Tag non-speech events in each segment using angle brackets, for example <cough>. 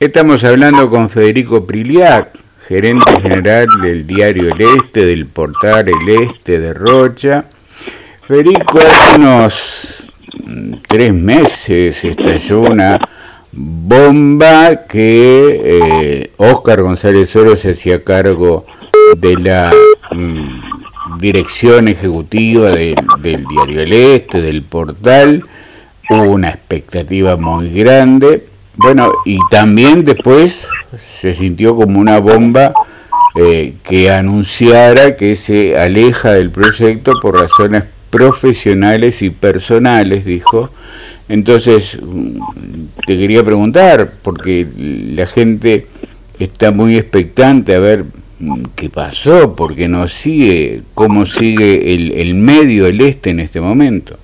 Estamos hablando con Federico Priliac, gerente general del diario El Este, del portal El Este de Rocha. Federico, hace unos mm, tres meses estalló una bomba que Oscar eh, González Oro se hacía cargo de la mm, dirección ejecutiva del diario El Este, del portal. Hubo una expectativa muy grande bueno, y también después se sintió como una bomba eh, que anunciara que se aleja del proyecto por razones profesionales y personales, dijo. Entonces, mm, te quería preguntar, porque la gente está muy expectante a ver mm, qué pasó, porque no sigue, cómo sigue el, el medio, el este en este momento.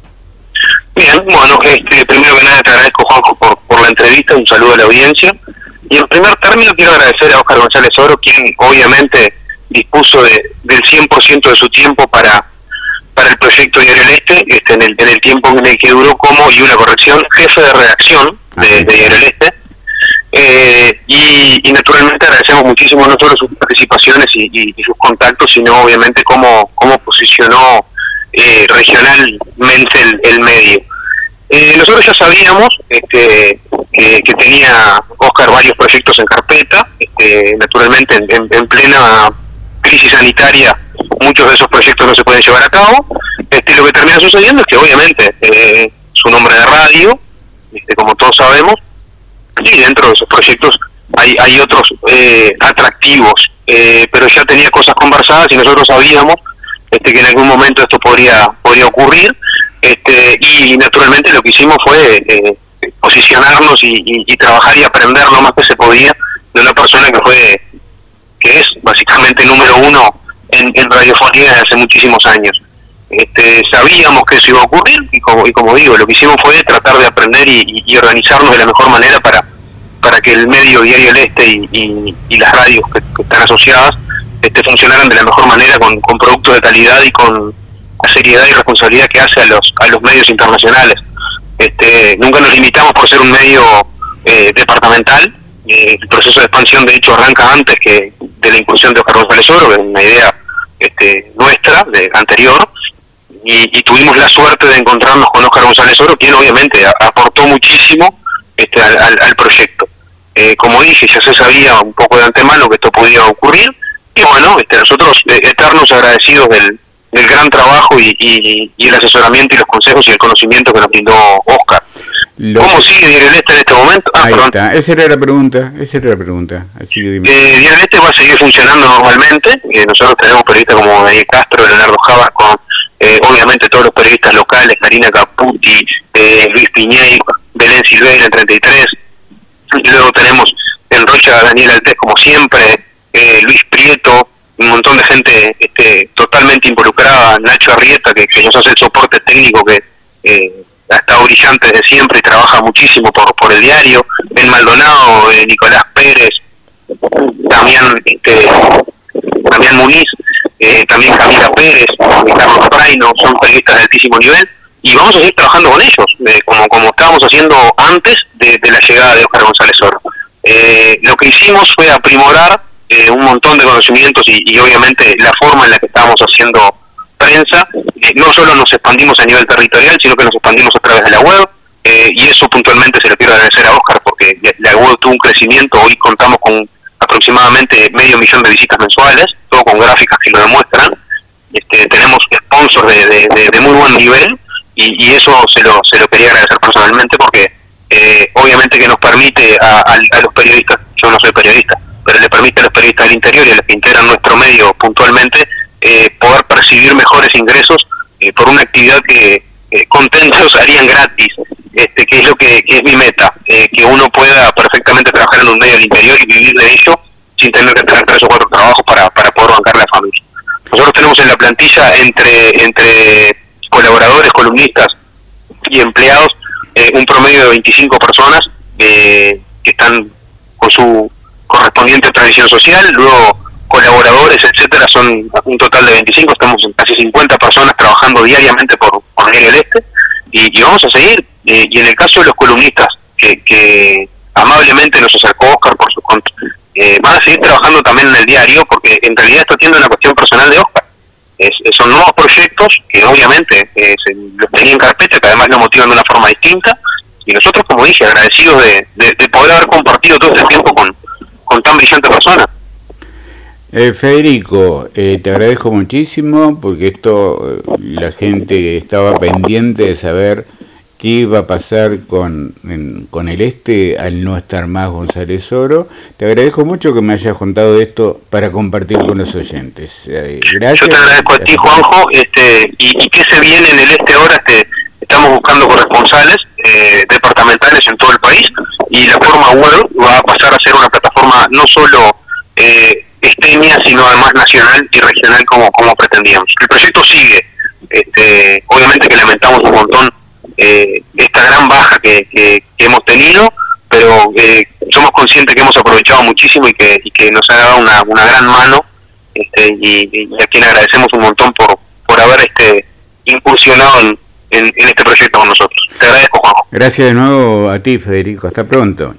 Bien, bueno, este, primero que nada te agradezco, Juanjo, por, por la entrevista, un saludo a la audiencia. Y en primer término quiero agradecer a Oscar González Oro, quien obviamente dispuso de, del 100% de su tiempo para, para el proyecto Diario Este, este en, el, en el tiempo en el que duró como, y una corrección, jefe de redacción de, Diario Este. Eh, y, y, naturalmente agradecemos muchísimo no solo sus participaciones y, y, sus contactos, sino obviamente cómo, cómo posicionó eh, regionalmente el, el medio. Eh, nosotros ya sabíamos este, que tenía Oscar varios proyectos en carpeta, este, naturalmente en, plena crisis sanitaria muchos de esos proyectos no se pueden llevar a cabo. Este, lo que termina sucediendo es que obviamente eh, su nombre de radio, este, como todos sabemos, y dentro de esos proyectos hay, hay otros eh, atractivos, eh, pero ya tenía cosas conversadas y nosotros sabíamos este, que en algún momento esto podría, podría ocurrir este, y naturalmente lo que hicimos fue eh, posicionarnos y, trabajar y aprender lo más que se podía de una persona que fue que es básicamente número uno en, en radiofonía desde hace muchísimos años este, sabíamos que eso iba a ocurrir y como, y como digo lo que hicimos fue tratar de aprender y, organizarnos de la mejor manera para para que el medio diario del este y, las radios que, están asociadas este, funcionaran de la mejor manera con, con productos de calidad y con la seriedad y responsabilidad que hace a los, a los medios internacionales. Este, nunca nos limitamos por ser un medio eh, departamental. Eh, el proceso de expansión, de hecho, arranca antes que de la inclusión de Oscar González Oro, que es una idea este, nuestra, de anterior. Y, tuvimos la suerte de encontrarnos con Oscar González Oro, quien obviamente aportó muchísimo este, al, proyecto. Eh, como dije, ya se sabía un poco de antemano que esto podía ocurrir. Y bueno, este, nosotros eternos agradecidos del, del gran trabajo y, el asesoramiento y los consejos y el conocimiento que nos brindó Oscar. ¿Cómo sigue Diario Este en este momento? Ah, Ahí está, esa era la pregunta, esa era la pregunta. Así que eh, Este va a seguir funcionando normalmente, eh, nosotros tenemos periodistas como Daniel Castro, Leonardo Javasco, eh, obviamente todos los periodistas locales, Karina Caputi, eh, Luis Piñey, Belén Silveira en 33, y luego tenemos en Rocha Daniel Altés como siempre, eh, Luis Prieto, un montón de gente este, totalmente involucrada, Nacho Arrieta, que, nos hace el soporte técnico, que eh, ha estado brillante desde siempre y trabaja muchísimo por, por el diario, Ben Maldonado, eh, Nicolás Pérez, también este, también Muniz, eh, también Camila Pérez, Carlos Praino, son periodistas de altísimo nivel y vamos a seguir trabajando con ellos, como, como estábamos haciendo antes de, la llegada de Oscar González Oro. lo que hicimos fue aprimorar eh, un montón de conocimientos y, obviamente la forma en la que estamos haciendo prensa, eh, no solo nos expandimos a nivel territorial, sino que nos expandimos a través de la web, eh, y eso puntualmente se lo quiero agradecer a Oscar porque la web tuvo un crecimiento, hoy contamos con aproximadamente medio millón de visitas mensuales, todo con gráficas que lo demuestran, este, tenemos sponsors de, muy buen nivel y, eso se lo, se lo quería agradecer personalmente porque obviamente que nos permite a los periodistas, yo no soy periodista, pero le permite a los periodistas del interior y a los que integran nuestro medio puntualmente eh, poder mejores ingresos eh, por una actividad que eh, contentos <laughs> harían gratis, este, que es lo que, es mi meta, que uno pueda perfectamente trabajar en un medio del interior y vivir de ello sin tener que tener tres o cuatro trabajos para, para poder bancar la familia. Nosotros tenemos en la plantilla entre, entre colaboradores, columnistas y empleados un promedio de 25 personas que están con su correspondiente tradición social, luego colaboradores, etcétera, son un total de 25, estamos en casi 50 personas trabajando diariamente por, por el Este y, vamos a seguir. Eh, y en el caso de los columnistas que, que, amablemente nos acercó Oscar por su contra. Eh, van a seguir trabajando también en el diario porque en realidad esto tiene una cuestión personal de Oscar. Es, son nuevos proyectos que obviamente eh, los tenía en carpeta, que además lo motivan de una forma distinta. Y nosotros, como dije, agradecidos de, de, poder haber compartido todo este tiempo con, con tan brillante persona. Eh, Federico, eh, te agradezco muchísimo porque esto la gente estaba pendiente de saber qué iba a pasar con, con el este al no estar más González Oro. Te agradezco mucho que me hayas contado esto para compartir con los oyentes. gracias. Yo te agradezco a ti, Juanjo, este, y, qué se viene en el este ahora, este, estamos buscando corresponsales eh, departamentales en todo el país y la forma web va a pasar a ser una plataforma no solo eh, sino además nacional y regional como, como pretendíamos. El proyecto sigue, este, obviamente que lamentamos un montón eh, esta gran baja que, hemos tenido, pero eh, somos conscientes que hemos aprovechado muchísimo y que, que nos ha dado una, una gran mano este, y, a quien agradecemos un montón por, por haber este incursionado en, en, este proyecto con nosotros. Te agradezco, Juanjo. Gracias de nuevo a ti, Federico. Hasta pronto.